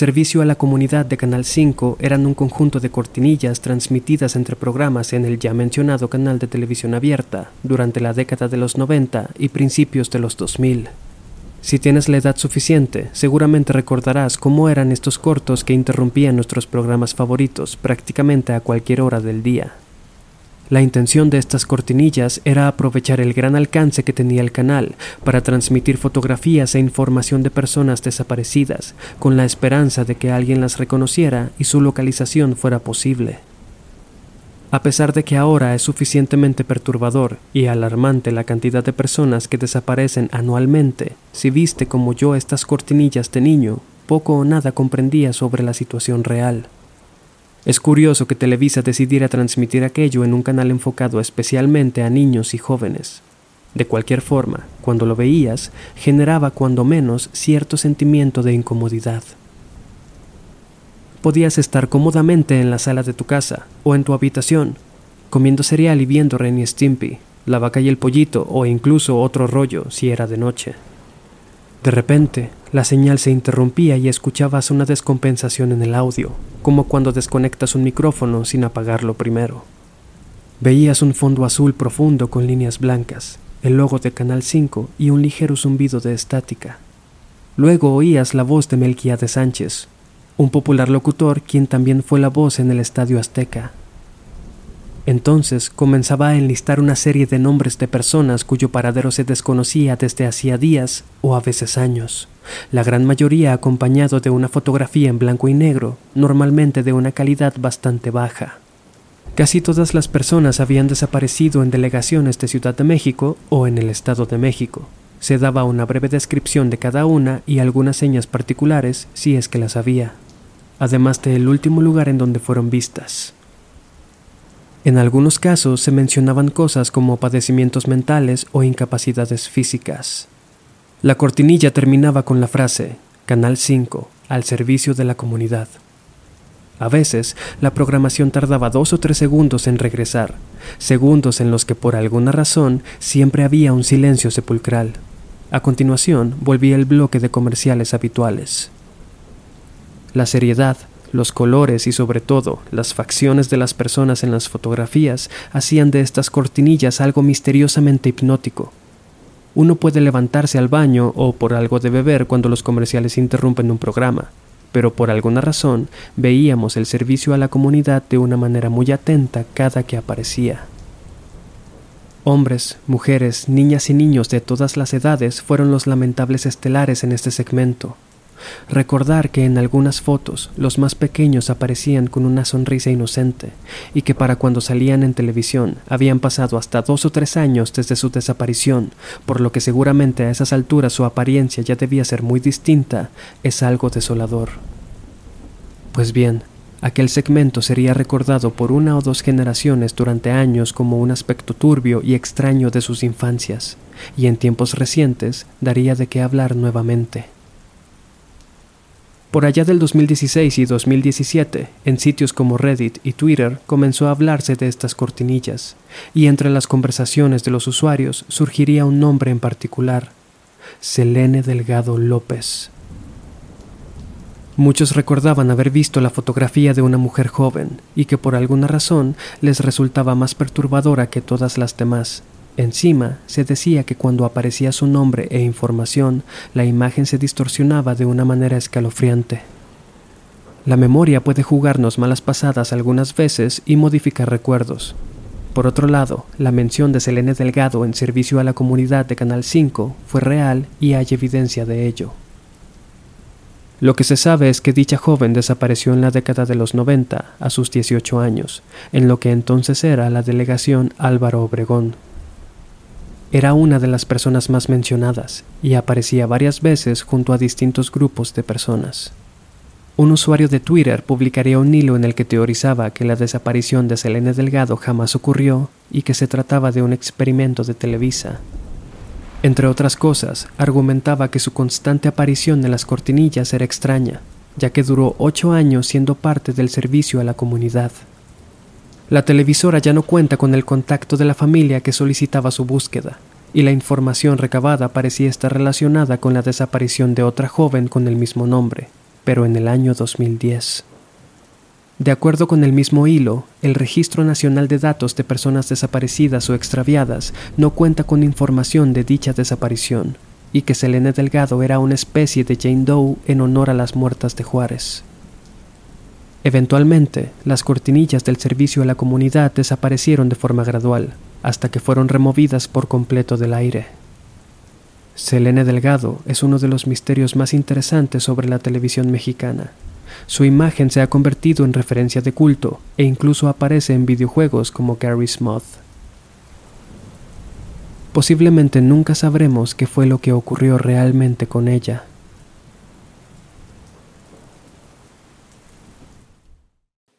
Servicio a la comunidad de Canal 5 eran un conjunto de cortinillas transmitidas entre programas en el ya mencionado canal de televisión abierta durante la década de los 90 y principios de los 2000. Si tienes la edad suficiente, seguramente recordarás cómo eran estos cortos que interrumpían nuestros programas favoritos prácticamente a cualquier hora del día. La intención de estas cortinillas era aprovechar el gran alcance que tenía el canal para transmitir fotografías e información de personas desaparecidas, con la esperanza de que alguien las reconociera y su localización fuera posible. A pesar de que ahora es suficientemente perturbador y alarmante la cantidad de personas que desaparecen anualmente, si viste como yo estas cortinillas de niño, poco o nada comprendía sobre la situación real. Es curioso que Televisa decidiera transmitir aquello en un canal enfocado especialmente a niños y jóvenes. De cualquier forma, cuando lo veías, generaba cuando menos cierto sentimiento de incomodidad. Podías estar cómodamente en la sala de tu casa o en tu habitación, comiendo cereal y viendo Ren y Stimpy, la vaca y el pollito o incluso otro rollo si era de noche. De repente, la señal se interrumpía y escuchabas una descompensación en el audio, como cuando desconectas un micrófono sin apagarlo primero. Veías un fondo azul profundo con líneas blancas, el logo de Canal 5 y un ligero zumbido de estática. Luego oías la voz de de Sánchez, un popular locutor quien también fue la voz en el Estadio Azteca, entonces comenzaba a enlistar una serie de nombres de personas cuyo paradero se desconocía desde hacía días o a veces años, la gran mayoría acompañado de una fotografía en blanco y negro, normalmente de una calidad bastante baja. Casi todas las personas habían desaparecido en delegaciones de Ciudad de México o en el Estado de México. Se daba una breve descripción de cada una y algunas señas particulares si es que las había, además del último lugar en donde fueron vistas. En algunos casos se mencionaban cosas como padecimientos mentales o incapacidades físicas. La cortinilla terminaba con la frase Canal 5, al servicio de la comunidad. A veces, la programación tardaba dos o tres segundos en regresar, segundos en los que por alguna razón siempre había un silencio sepulcral. A continuación, volvía el bloque de comerciales habituales. La seriedad, los colores y sobre todo las facciones de las personas en las fotografías hacían de estas cortinillas algo misteriosamente hipnótico. Uno puede levantarse al baño o por algo de beber cuando los comerciales interrumpen un programa, pero por alguna razón veíamos el servicio a la comunidad de una manera muy atenta cada que aparecía. Hombres, mujeres, niñas y niños de todas las edades fueron los lamentables estelares en este segmento, Recordar que en algunas fotos los más pequeños aparecían con una sonrisa inocente y que para cuando salían en televisión habían pasado hasta dos o tres años desde su desaparición, por lo que seguramente a esas alturas su apariencia ya debía ser muy distinta, es algo desolador. Pues bien, aquel segmento sería recordado por una o dos generaciones durante años como un aspecto turbio y extraño de sus infancias, y en tiempos recientes daría de qué hablar nuevamente. Por allá del 2016 y 2017, en sitios como Reddit y Twitter comenzó a hablarse de estas cortinillas, y entre las conversaciones de los usuarios surgiría un nombre en particular, Selene Delgado López. Muchos recordaban haber visto la fotografía de una mujer joven y que por alguna razón les resultaba más perturbadora que todas las demás, Encima, se decía que cuando aparecía su nombre e información, la imagen se distorsionaba de una manera escalofriante. La memoria puede jugarnos malas pasadas algunas veces y modificar recuerdos. Por otro lado, la mención de Selene Delgado en servicio a la comunidad de Canal 5 fue real y hay evidencia de ello. Lo que se sabe es que dicha joven desapareció en la década de los 90, a sus 18 años, en lo que entonces era la delegación Álvaro Obregón. Era una de las personas más mencionadas y aparecía varias veces junto a distintos grupos de personas. Un usuario de Twitter publicaría un hilo en el que teorizaba que la desaparición de Selene Delgado jamás ocurrió y que se trataba de un experimento de Televisa. Entre otras cosas, argumentaba que su constante aparición en las cortinillas era extraña, ya que duró ocho años siendo parte del servicio a la comunidad. La televisora ya no cuenta con el contacto de la familia que solicitaba su búsqueda, y la información recabada parecía estar relacionada con la desaparición de otra joven con el mismo nombre, pero en el año 2010. De acuerdo con el mismo hilo, el Registro Nacional de Datos de Personas Desaparecidas o Extraviadas no cuenta con información de dicha desaparición, y que Selene Delgado era una especie de Jane Doe en honor a las muertas de Juárez. Eventualmente, las cortinillas del servicio a la comunidad desaparecieron de forma gradual, hasta que fueron removidas por completo del aire. Selene Delgado es uno de los misterios más interesantes sobre la televisión mexicana. Su imagen se ha convertido en referencia de culto e incluso aparece en videojuegos como Gary's Moth. Posiblemente nunca sabremos qué fue lo que ocurrió realmente con ella.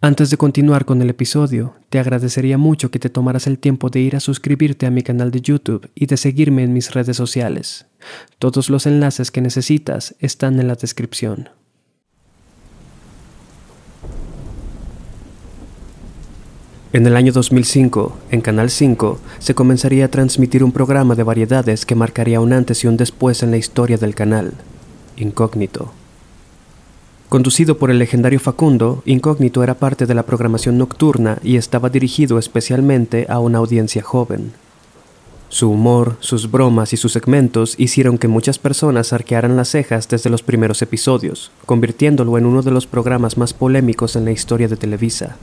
Antes de continuar con el episodio, te agradecería mucho que te tomaras el tiempo de ir a suscribirte a mi canal de YouTube y de seguirme en mis redes sociales. Todos los enlaces que necesitas están en la descripción. En el año 2005, en Canal 5, se comenzaría a transmitir un programa de variedades que marcaría un antes y un después en la historia del canal, Incógnito. Conducido por el legendario Facundo, Incógnito era parte de la programación nocturna y estaba dirigido especialmente a una audiencia joven. Su humor, sus bromas y sus segmentos hicieron que muchas personas arquearan las cejas desde los primeros episodios, convirtiéndolo en uno de los programas más polémicos en la historia de Televisa.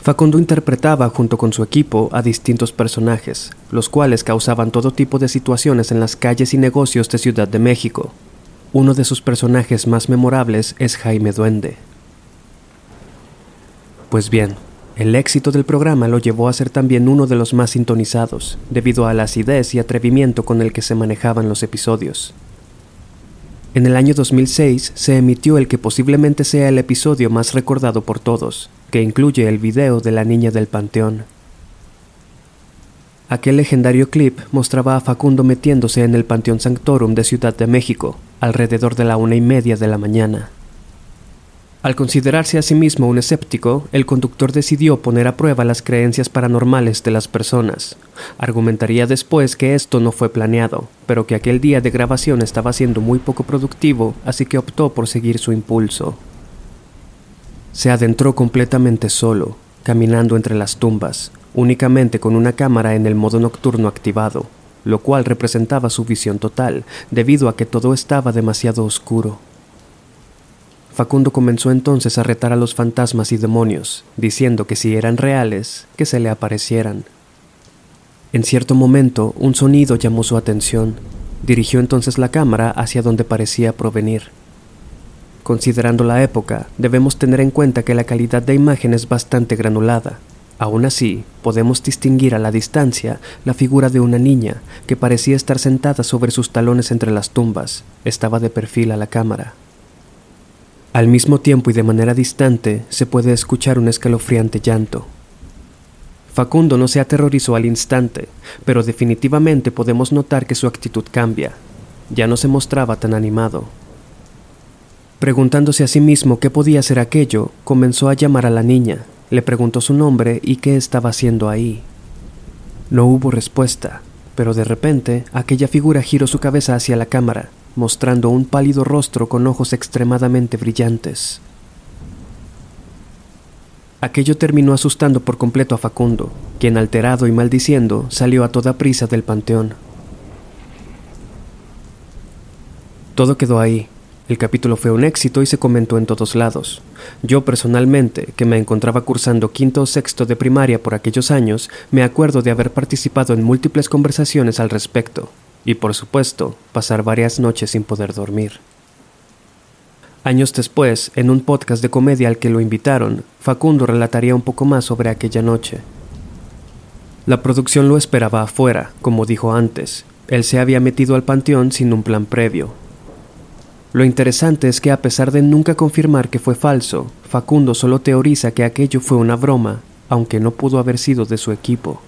Facundo interpretaba junto con su equipo a distintos personajes, los cuales causaban todo tipo de situaciones en las calles y negocios de Ciudad de México, uno de sus personajes más memorables es Jaime Duende. Pues bien, el éxito del programa lo llevó a ser también uno de los más sintonizados, debido a la acidez y atrevimiento con el que se manejaban los episodios. En el año 2006 se emitió el que posiblemente sea el episodio más recordado por todos, que incluye el video de la niña del panteón. Aquel legendario clip mostraba a Facundo metiéndose en el Panteón Sanctorum de Ciudad de México, alrededor de la una y media de la mañana. Al considerarse a sí mismo un escéptico, el conductor decidió poner a prueba las creencias paranormales de las personas. Argumentaría después que esto no fue planeado, pero que aquel día de grabación estaba siendo muy poco productivo, así que optó por seguir su impulso. Se adentró completamente solo, caminando entre las tumbas, únicamente con una cámara en el modo nocturno activado, lo cual representaba su visión total, debido a que todo estaba demasiado oscuro. Facundo comenzó entonces a retar a los fantasmas y demonios, diciendo que si eran reales, que se le aparecieran. En cierto momento, un sonido llamó su atención. Dirigió entonces la cámara hacia donde parecía provenir. Considerando la época, debemos tener en cuenta que la calidad de imagen es bastante granulada, Aún así, podemos distinguir a la distancia la figura de una niña que parecía estar sentada sobre sus talones entre las tumbas. Estaba de perfil a la cámara. Al mismo tiempo y de manera distante se puede escuchar un escalofriante llanto. Facundo no se aterrorizó al instante, pero definitivamente podemos notar que su actitud cambia. Ya no se mostraba tan animado. Preguntándose a sí mismo qué podía ser aquello, comenzó a llamar a la niña, le preguntó su nombre y qué estaba haciendo ahí. No hubo respuesta, pero de repente aquella figura giró su cabeza hacia la cámara, mostrando un pálido rostro con ojos extremadamente brillantes. Aquello terminó asustando por completo a Facundo, quien alterado y maldiciendo salió a toda prisa del panteón. Todo quedó ahí, el capítulo fue un éxito y se comentó en todos lados. Yo personalmente, que me encontraba cursando quinto o sexto de primaria por aquellos años, me acuerdo de haber participado en múltiples conversaciones al respecto, y por supuesto, pasar varias noches sin poder dormir. Años después, en un podcast de comedia al que lo invitaron, Facundo relataría un poco más sobre aquella noche. La producción lo esperaba afuera, como dijo antes. Él se había metido al panteón sin un plan previo, lo interesante es que a pesar de nunca confirmar que fue falso, Facundo solo teoriza que aquello fue una broma, aunque no pudo haber sido de su equipo.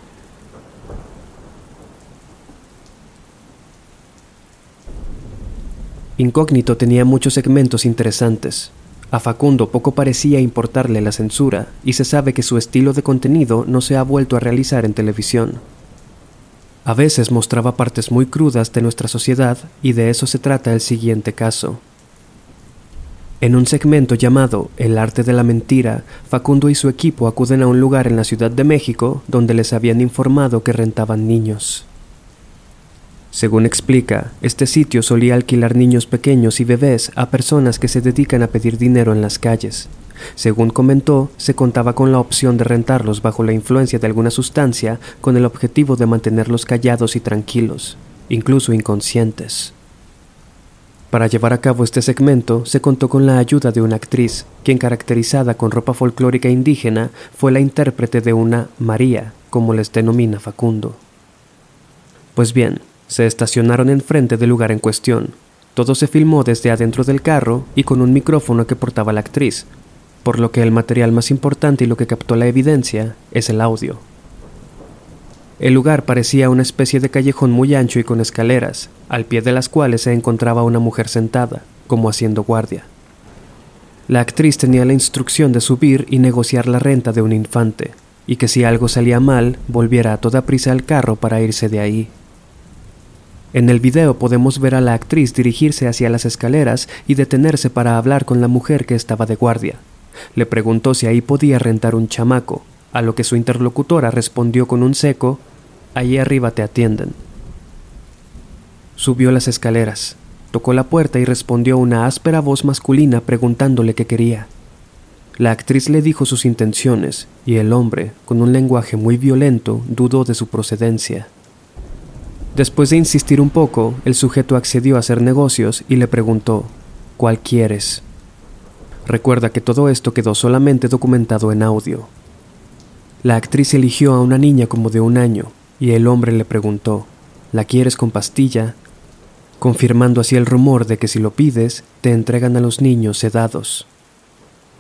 Incógnito tenía muchos segmentos interesantes. A Facundo poco parecía importarle la censura, y se sabe que su estilo de contenido no se ha vuelto a realizar en televisión. A veces mostraba partes muy crudas de nuestra sociedad y de eso se trata el siguiente caso. En un segmento llamado El arte de la mentira, Facundo y su equipo acuden a un lugar en la Ciudad de México donde les habían informado que rentaban niños. Según explica, este sitio solía alquilar niños pequeños y bebés a personas que se dedican a pedir dinero en las calles. Según comentó, se contaba con la opción de rentarlos bajo la influencia de alguna sustancia con el objetivo de mantenerlos callados y tranquilos, incluso inconscientes. Para llevar a cabo este segmento se contó con la ayuda de una actriz, quien caracterizada con ropa folclórica indígena fue la intérprete de una María, como les denomina Facundo. Pues bien, se estacionaron enfrente del lugar en cuestión. Todo se filmó desde adentro del carro y con un micrófono que portaba la actriz, por lo que el material más importante y lo que captó la evidencia es el audio. El lugar parecía una especie de callejón muy ancho y con escaleras, al pie de las cuales se encontraba una mujer sentada, como haciendo guardia. La actriz tenía la instrucción de subir y negociar la renta de un infante, y que si algo salía mal, volviera a toda prisa al carro para irse de ahí. En el video podemos ver a la actriz dirigirse hacia las escaleras y detenerse para hablar con la mujer que estaba de guardia. Le preguntó si ahí podía rentar un chamaco, a lo que su interlocutora respondió con un seco, Allí arriba te atienden. Subió las escaleras, tocó la puerta y respondió una áspera voz masculina preguntándole qué quería. La actriz le dijo sus intenciones y el hombre, con un lenguaje muy violento, dudó de su procedencia. Después de insistir un poco, el sujeto accedió a hacer negocios y le preguntó, ¿cuál quieres? Recuerda que todo esto quedó solamente documentado en audio. La actriz eligió a una niña como de un año y el hombre le preguntó, ¿la quieres con pastilla? confirmando así el rumor de que si lo pides, te entregan a los niños sedados.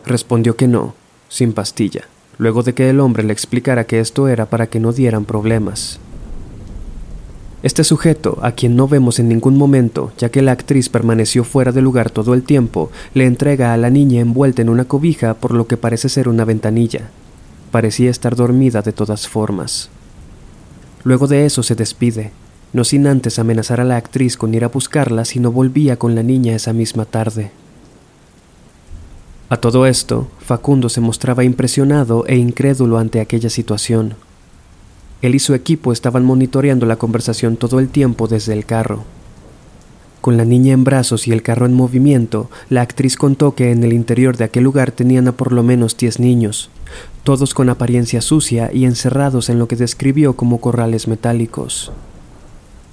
Respondió que no, sin pastilla, luego de que el hombre le explicara que esto era para que no dieran problemas. Este sujeto, a quien no vemos en ningún momento, ya que la actriz permaneció fuera del lugar todo el tiempo, le entrega a la niña envuelta en una cobija por lo que parece ser una ventanilla. Parecía estar dormida de todas formas. Luego de eso se despide, no sin antes amenazar a la actriz con ir a buscarla si no volvía con la niña esa misma tarde. A todo esto, Facundo se mostraba impresionado e incrédulo ante aquella situación, él y su equipo estaban monitoreando la conversación todo el tiempo desde el carro. Con la niña en brazos y el carro en movimiento, la actriz contó que en el interior de aquel lugar tenían a por lo menos diez niños, todos con apariencia sucia y encerrados en lo que describió como corrales metálicos.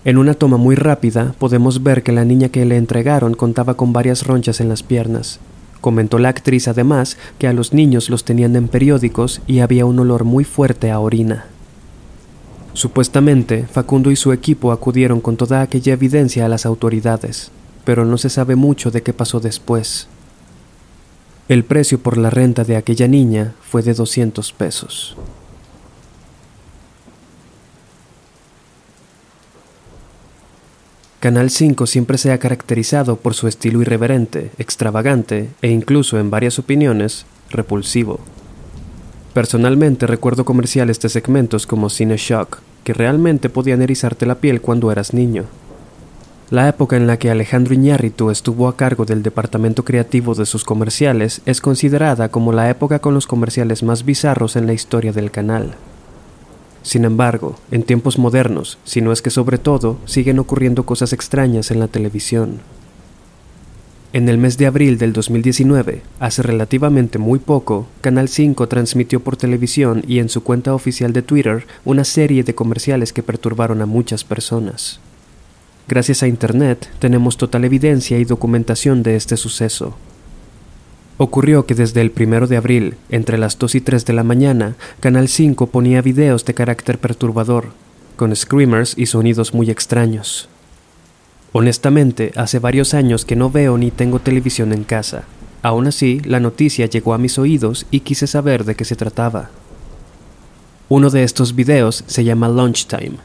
En una toma muy rápida podemos ver que la niña que le entregaron contaba con varias ronchas en las piernas. Comentó la actriz además que a los niños los tenían en periódicos y había un olor muy fuerte a orina. Supuestamente, Facundo y su equipo acudieron con toda aquella evidencia a las autoridades, pero no se sabe mucho de qué pasó después. El precio por la renta de aquella niña fue de 200 pesos. Canal 5 siempre se ha caracterizado por su estilo irreverente, extravagante e incluso, en varias opiniones, repulsivo. Personalmente recuerdo comerciales de segmentos como Cine Shock, que realmente podían erizarte la piel cuando eras niño. La época en la que Alejandro Iñárritu estuvo a cargo del departamento creativo de sus comerciales es considerada como la época con los comerciales más bizarros en la historia del canal. Sin embargo, en tiempos modernos, si no es que sobre todo, siguen ocurriendo cosas extrañas en la televisión. En el mes de abril del 2019, hace relativamente muy poco, Canal 5 transmitió por televisión y en su cuenta oficial de Twitter una serie de comerciales que perturbaron a muchas personas. Gracias a Internet tenemos total evidencia y documentación de este suceso. Ocurrió que desde el primero de abril, entre las 2 y 3 de la mañana, Canal 5 ponía videos de carácter perturbador, con screamers y sonidos muy extraños. Honestamente, hace varios años que no veo ni tengo televisión en casa. Aún así, la noticia llegó a mis oídos y quise saber de qué se trataba. Uno de estos videos se llama Lunchtime.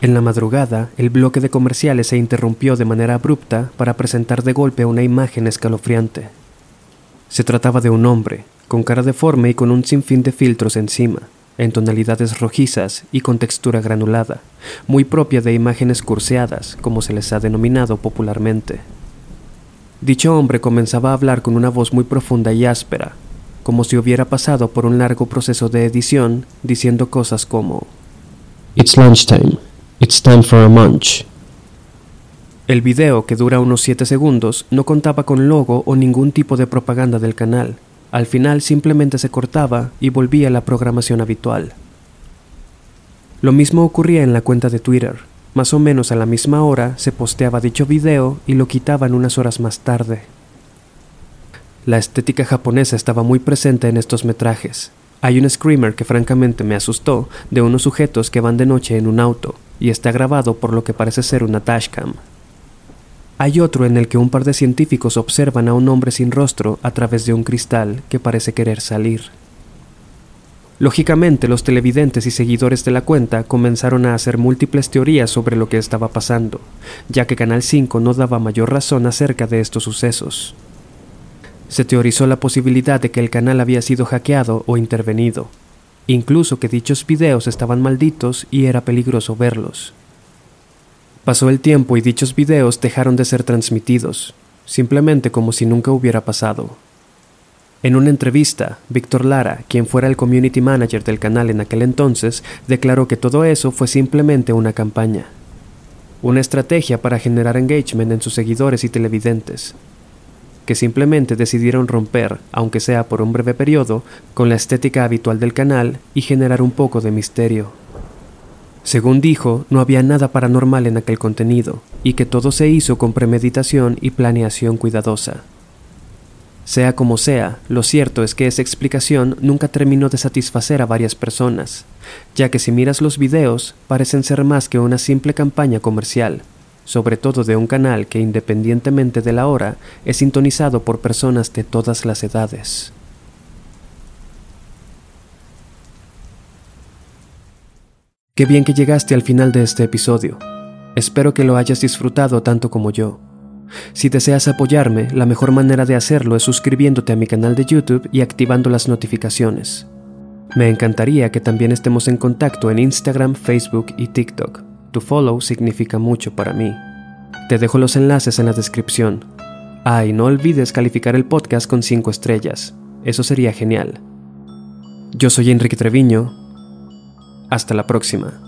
En la madrugada, el bloque de comerciales se interrumpió de manera abrupta para presentar de golpe una imagen escalofriante. Se trataba de un hombre, con cara deforme y con un sinfín de filtros encima en tonalidades rojizas y con textura granulada, muy propia de imágenes curseadas, como se les ha denominado popularmente. Dicho hombre comenzaba a hablar con una voz muy profunda y áspera, como si hubiera pasado por un largo proceso de edición, diciendo cosas como It's lunchtime. It's time for a munch. El video, que dura unos 7 segundos, no contaba con logo o ningún tipo de propaganda del canal. Al final simplemente se cortaba y volvía a la programación habitual. Lo mismo ocurría en la cuenta de Twitter. Más o menos a la misma hora se posteaba dicho video y lo quitaban unas horas más tarde. La estética japonesa estaba muy presente en estos metrajes. Hay un screamer que francamente me asustó de unos sujetos que van de noche en un auto y está grabado por lo que parece ser una dashcam. Hay otro en el que un par de científicos observan a un hombre sin rostro a través de un cristal que parece querer salir. Lógicamente, los televidentes y seguidores de la cuenta comenzaron a hacer múltiples teorías sobre lo que estaba pasando, ya que Canal 5 no daba mayor razón acerca de estos sucesos. Se teorizó la posibilidad de que el canal había sido hackeado o intervenido, incluso que dichos videos estaban malditos y era peligroso verlos. Pasó el tiempo y dichos videos dejaron de ser transmitidos, simplemente como si nunca hubiera pasado. En una entrevista, Víctor Lara, quien fuera el community manager del canal en aquel entonces, declaró que todo eso fue simplemente una campaña, una estrategia para generar engagement en sus seguidores y televidentes, que simplemente decidieron romper, aunque sea por un breve periodo, con la estética habitual del canal y generar un poco de misterio. Según dijo, no había nada paranormal en aquel contenido, y que todo se hizo con premeditación y planeación cuidadosa. Sea como sea, lo cierto es que esa explicación nunca terminó de satisfacer a varias personas, ya que si miras los videos parecen ser más que una simple campaña comercial, sobre todo de un canal que independientemente de la hora es sintonizado por personas de todas las edades. Qué bien que llegaste al final de este episodio. Espero que lo hayas disfrutado tanto como yo. Si deseas apoyarme, la mejor manera de hacerlo es suscribiéndote a mi canal de YouTube y activando las notificaciones. Me encantaría que también estemos en contacto en Instagram, Facebook y TikTok. Tu follow significa mucho para mí. Te dejo los enlaces en la descripción. Ah, y no olvides calificar el podcast con 5 estrellas. Eso sería genial. Yo soy Enrique Treviño. Hasta la próxima.